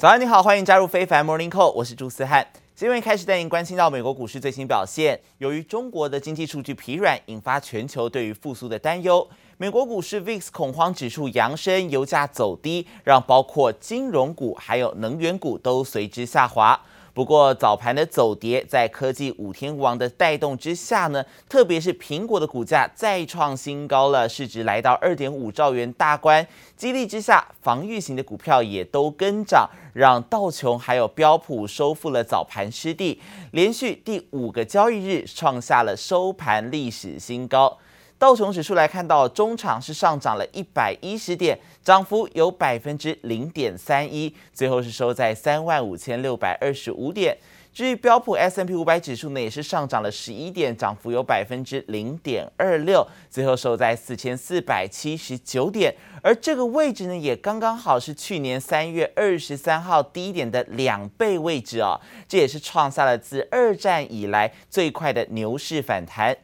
早安，你好，欢迎加入非凡 Morning Call，我是朱思翰。今天开始带您关心到美国股市最新表现。由于中国的经济数据疲软，引发全球对于复苏的担忧。美国股市 VIX 恐慌指数扬升，油价走低，让包括金融股还有能源股都随之下滑。不过早盘的走跌，在科技五天王的带动之下呢，特别是苹果的股价再创新高了，市值来到二点五兆元大关。激励之下，防御型的股票也都跟涨，让道琼还有标普收复了早盘失地，连续第五个交易日创下了收盘历史新高。道琼指数来看到，中场是上涨了一百一十点，涨幅有百分之零点三一，最后是收在三万五千六百二十五点。至于标普 S M P 五百指数呢，也是上涨了十一点，涨幅有百分之零点二六，最后收在四千四百七十九点。而这个位置呢，也刚刚好是去年三月二十三号低点的两倍位置哦，这也是创下了自二战以来最快的牛市反弹。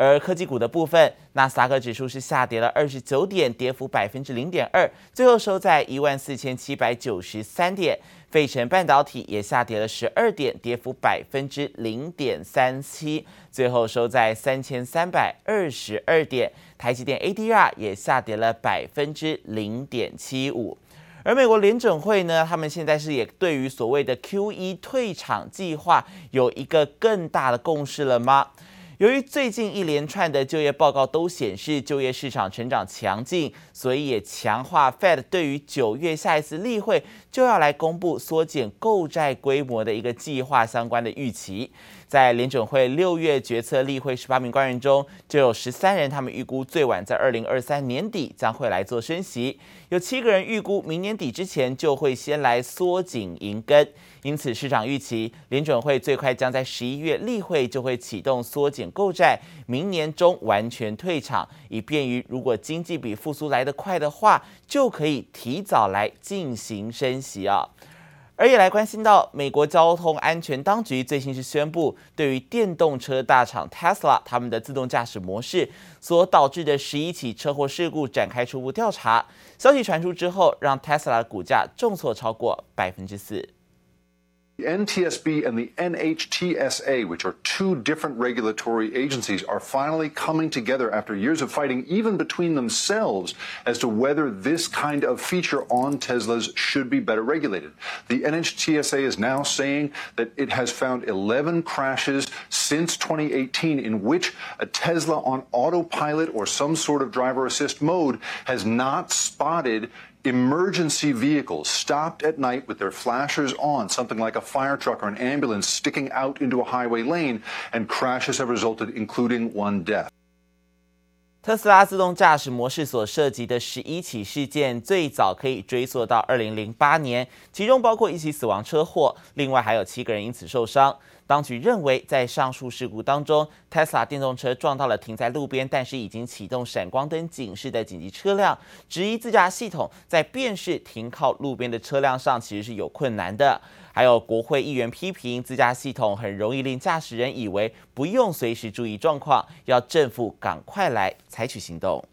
而科技股的部分，纳斯达克指数是下跌了二十九点，跌幅百分之零点二，最后收在一万四千七百九十三点。费城半导体也下跌了十二点，跌幅百分之零点三七，最后收在三千三百二十二点。台积电 ADR 也下跌了百分之零点七五。而美国联准会呢，他们现在是也对于所谓的 QE 退场计划有一个更大的共识了吗？由于最近一连串的就业报告都显示就业市场成长强劲，所以也强化 Fed 对于九月下一次例会就要来公布缩减购债规模的一个计划相关的预期。在联准会六月决策例会十八名官员中，就有十三人，他们预估最晚在二零二三年底将会来做升息；有七个人预估明年底之前就会先来缩紧银根。因此，市场预期联准会最快将在十一月例会就会启动缩减购债，明年中完全退场，以便于如果经济比复苏来得快的话，就可以提早来进行升息啊。而也来关心到，美国交通安全当局最新是宣布，对于电动车大厂 Tesla 他们的自动驾驶模式所导致的十一起车祸事故展开初步调查。消息传出之后，让 Tesla 的股价重挫超过百分之四。The NTSB and the NHTSA, which are two different regulatory agencies, are finally coming together after years of fighting, even between themselves, as to whether this kind of feature on Teslas should be better regulated. The NHTSA is now saying that it has found 11 crashes since 2018 in which a Tesla on autopilot or some sort of driver assist mode has not spotted emergency vehicles stopped at night with their flashers on, something like a fire truck or an ambulance sticking out into a highway lane, and crashes have resulted, including one death. 特斯拉自动驾驶模式所涉及的十一起事件，最早可以追溯到二零零八年，其中包括一起死亡车祸，另外还有七个人因此受伤。 当局认为，在上述事故当中，Tesla 电动车撞到了停在路边但是已经启动闪光灯警示的紧急车辆，质疑自驾系统在辨识停靠路边的车辆上其实是有困难的。还有国会议员批评自驾系统很容易令驾驶人以为不用随时注意状况，要政府赶快来采取行动。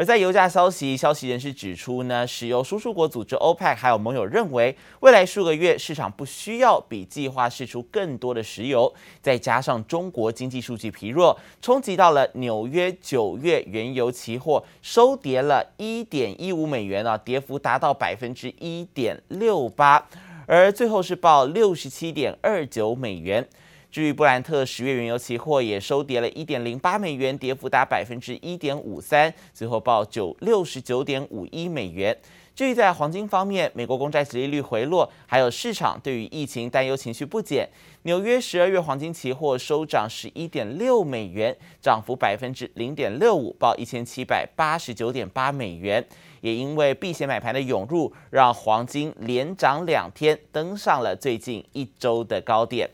而在油价消息，消息人士指出呢，石油输出国组织 OPEC 还有盟友认为，未来数个月市场不需要比计划释出更多的石油，再加上中国经济数据疲弱，冲击到了纽约九月原油期货收跌了一点一五美元啊，跌幅达到百分之一点六八，而最后是报六十七点二九美元。至于布兰特十月原油期货也收跌了一点零八美元，跌幅达百分之一点五三，最后报九六十九点五一美元。至于在黄金方面，美国公债殖利率回落，还有市场对于疫情担忧情绪不减，纽约十二月黄金期货收涨十一点六美元，涨幅百分之零点六五，报一千七百八十九点八美元。也因为避险买盘的涌入，让黄金连涨两天，登上了最近一周的高点。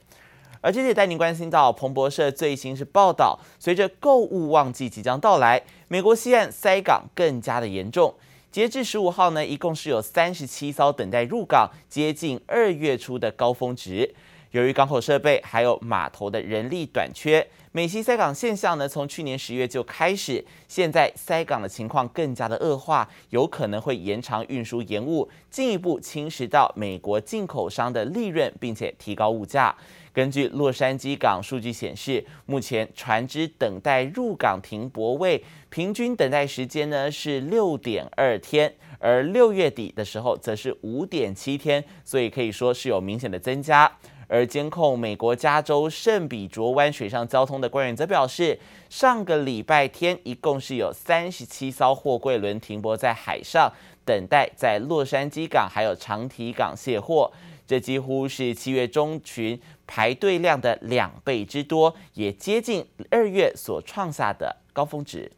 而这也带您关心到彭博社最新是报道，随着购物旺季即将到来，美国西岸塞港更加的严重。截至十五号呢，一共是有三十七艘等待入港，接近二月初的高峰值。由于港口设备还有码头的人力短缺，美西塞港现象呢，从去年十月就开始，现在塞港的情况更加的恶化，有可能会延长运输延误，进一步侵蚀到美国进口商的利润，并且提高物价。根据洛杉矶港数据显示，目前船只等待入港停泊位平均等待时间呢是六点二天，而六月底的时候则是五点七天，所以可以说是有明显的增加。而监控美国加州圣彼卓湾水上交通的官员则表示，上个礼拜天一共是有三十七艘货柜轮停泊在海上，等待在洛杉矶港还有长堤港卸货。这几乎是七月中旬排队量的两倍之多，也接近二月所创下的高峰值。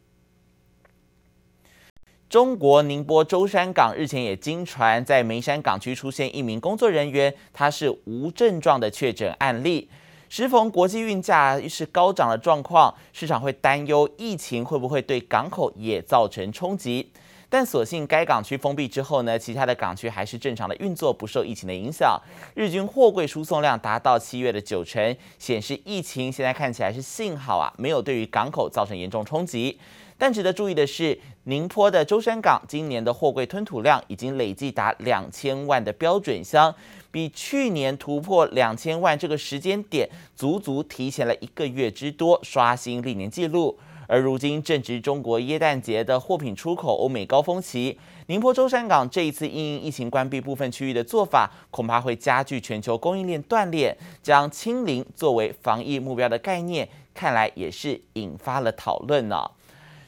中国宁波舟山港日前也经传在梅山港区出现一名工作人员，他是无症状的确诊案例。适逢国际运价是高涨的状况，市场会担忧疫情会不会对港口也造成冲击。但所幸该港区封闭之后呢，其他的港区还是正常的运作，不受疫情的影响。日均货柜输送量达到七月的九成，显示疫情现在看起来是幸好啊，没有对于港口造成严重冲击。但值得注意的是，宁波的舟山港今年的货柜吞吐量已经累计达两千万的标准箱，比去年突破两千万这个时间点足足提前了一个月之多，刷新历年纪录。而如今正值中国耶诞节的货品出口欧美高峰期，宁波舟山港这一次因疫情关闭部分区域的做法，恐怕会加剧全球供应链断裂，将清零作为防疫目标的概念，看来也是引发了讨论呢。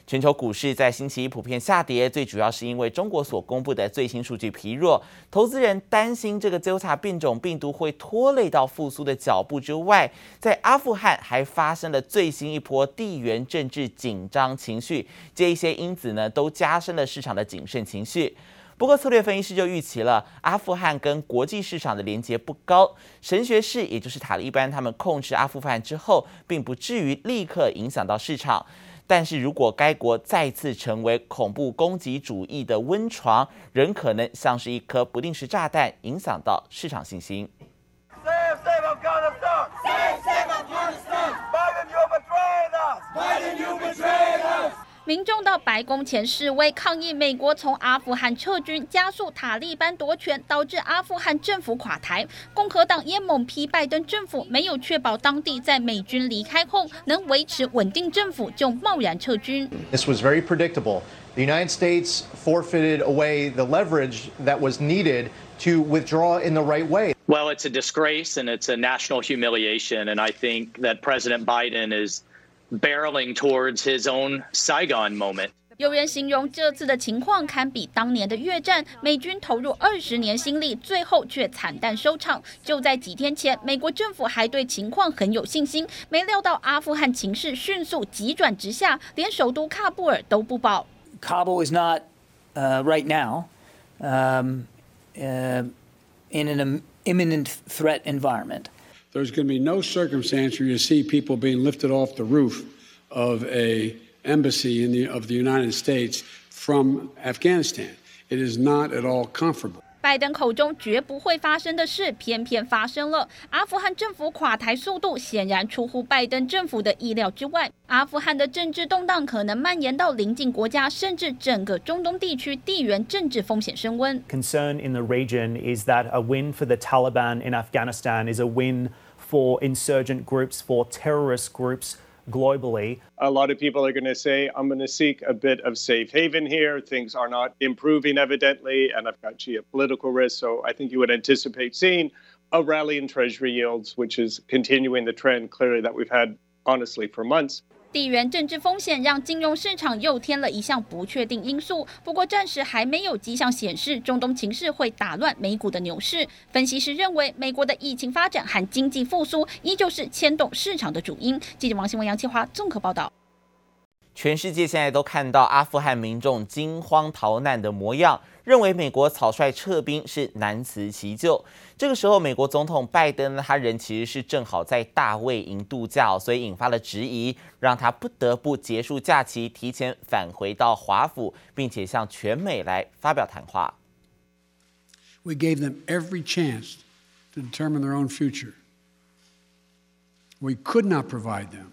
全球股市在星期一普遍下跌，最主要是因为中国所公布的最新数据疲弱，投资人担心这个 Delta 变种病毒会拖累到复苏的脚步之外，在阿富汗还发生了最新一波地缘政治紧张情绪，这一些因子呢都加深了市场的谨慎情绪。不过策略分析师就预期了，阿富汗跟国际市场的连接不高，神学士也就是塔利班他们控制阿富汗之后，并不至于立刻影响到市场。但是如果该国再次成为恐怖攻击主义的温床，仍可能像是一颗不定时炸弹，影响到市场信心。民众到白宫前示威抗议，美国从阿富汗撤军，加速塔利班夺权，导致阿富汗政府垮台。共和党也猛批拜登政府没有确保当地在美军离开后能维持稳定政府，就贸然撤军。This was very predictable. The United States forfeited away the leverage that was needed to withdraw in the right way. Well, it's a disgrace and it's a national humiliation. And I think that President Biden is barreling towards his own Saigon moment. 有人形容这次的情况堪比当年的越战，美军投入二十年心力，最后却惨淡收场。就在几天前，美国政府还对情况很有信心，没料到阿富汗情势迅速急转直下，连首都喀布尔都不保。Kabul is not, uh, right now, um, uh, in an imminent threat environment. There's going to be no circumstance where you see people being lifted off the roof of a embassy in the, of the United States from Afghanistan. It is not at all comfortable. 拜登口中绝不会发生的事，偏偏发生了。阿富汗政府垮台速度显然出乎拜登政府的意料之外。阿富汗的政治动荡可能蔓延到邻近国家，甚至整个中东地区，地缘政治风险升温。Concern in the region is that a win for the Taliban in Afghanistan is a win for insurgent groups, for terrorist groups. Globally. A lot of people are going to say, I'm going to seek a bit of safe haven here. Things are not improving, evidently, and I've got geopolitical risk. So I think you would anticipate seeing a rally in Treasury yields, which is continuing the trend clearly that we've had, honestly, for months. 地缘政治风险让金融市场又添了一项不确定因素，不过暂时还没有迹象显示中东情势会打乱美股的牛市。分析师认为，美国的疫情发展和经济复苏依旧是牵动市场的主因。记者王新文、杨启华综合报道。全世界现在都看到阿富汗民众惊慌逃难的模样，认为美国草率撤兵是难辞其咎。这个时候，美国总统拜登他人其实是正好在大卫营度假，所以引发了质疑，让他不得不结束假期，提前返回到华府，并且向全美来发表谈话。We gave them every chance to determine their own future. we could not provide them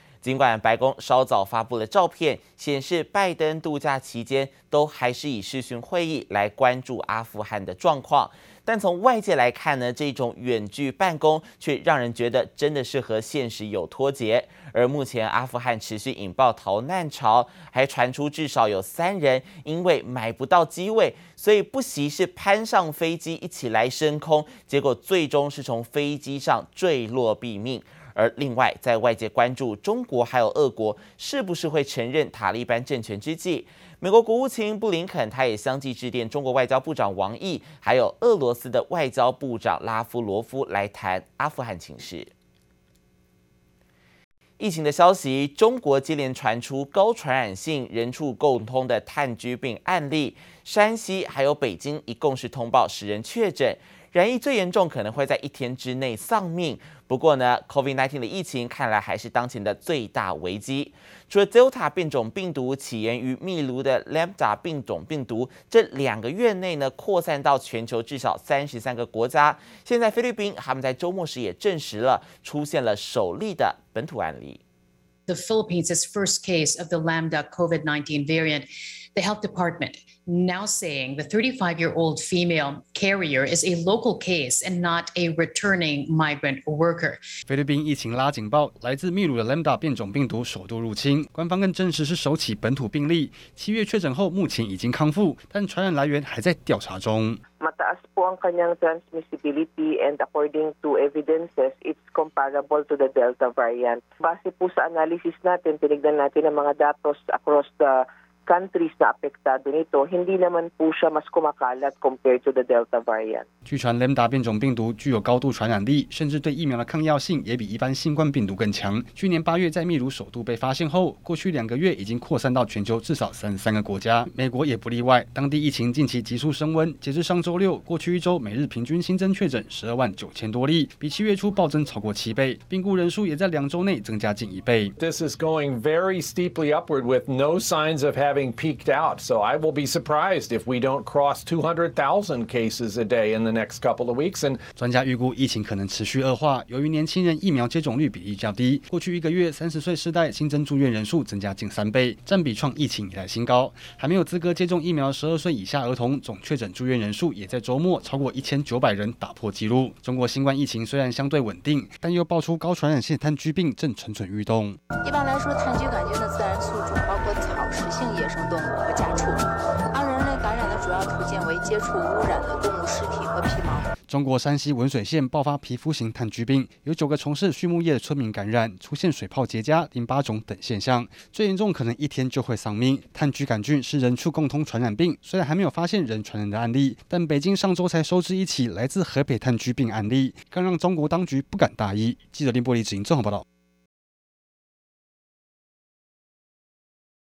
尽管白宫稍早发布了照片，显示拜登度假期间都还是以视讯会议来关注阿富汗的状况。但从外界来看呢，这种远距办公却让人觉得真的是和现实有脱节。而目前阿富汗持续引爆逃难潮，还传出至少有三人因为买不到机位，所以不惜是攀上飞机一起来升空，结果最终是从飞机上坠落毙命。而另外，在外界关注中国还有俄国是不是会承认塔利班政权之际，美国国务卿布林肯他也相继致电中国外交部长王毅，还有俄罗斯的外交部长拉夫罗夫来谈阿富汗情势。疫情的消息，中国接连传出高传染性、人畜共通的炭疽病案例，山西还有北京一共是通报十人确诊。染疫最严重，可能会在一天之内丧命。不过呢，COVID-19 的疫情看来还是当前的最大危机。除了 Delta 变种病毒起源于秘鲁的 Lambda 变种病毒，这两个月内呢扩散到全球至少三十三个国家。现在菲律宾他们在周末时也证实了出现了首例的本土案例。The Philippines' first case of the Lambda COVID-19 variant. The health department now saying the 35-year-old female carrier is a local case and not a returning migrant worker. 菲律宾疫情拉警报，来自秘鲁的 Lambda 变种病毒首度入侵，官方更证实是首起本土病例。七月确诊后，目前已经康复，但传染来源还在调查中。Mataas po ang kanyang transmissibility and according to evidences, it's comparable to the Delta variant. Base po sa analysis natin, tinignan natin ang mga datos across the countries 那 apektado nito, hindi naman po siya mas kumakalat compared to the Delta variant。据传 Lambda 变种病毒具有高度传染力，甚至对疫苗的抗药性也比一般新冠病毒更强。去年八月在秘鲁首度被发现后，过去两个月已经扩散到全球至少三十三个国家，美国也不例外。当地疫情近期急速升温，截至上周六，过去一周每日平均新增确诊十二万九千多例，比七月初暴增超过七倍，病故人数也在两周内增加近一倍。This is going very steeply upward with no signs of having peaked out, so I will be surprised if we don't cross 200,000 cases a day in the next couple of weeks. And 专家预估疫情可能持续恶化，由于年轻人疫苗接种率比例较低，过去一个月三十岁世代新增住院人数增加近三倍，占比创疫情以来新高。还没有资格接种疫苗十二岁以下儿童总确诊住院人数也在周末超过一千九百人，打破纪录。中国新冠疫情虽然相对稳定，但又爆出高传染性炭疽病正蠢蠢欲动。一般来说，炭疽杆菌的自然宿主性野生动物和家畜，而人类感染的主要途径为接触污染的动物尸体和皮毛。中国山西文水县爆发皮肤型炭疽病，有九个从事畜牧业的村民感染，出现水泡结痂、淋巴肿等现象，最严重可能一天就会丧命。炭疽杆菌是人畜共通传染病，虽然还没有发现人传人的案例，但北京上周才收治一起来自河北炭疽病案例，更让中国当局不敢大意。记者林波里执行综合报道。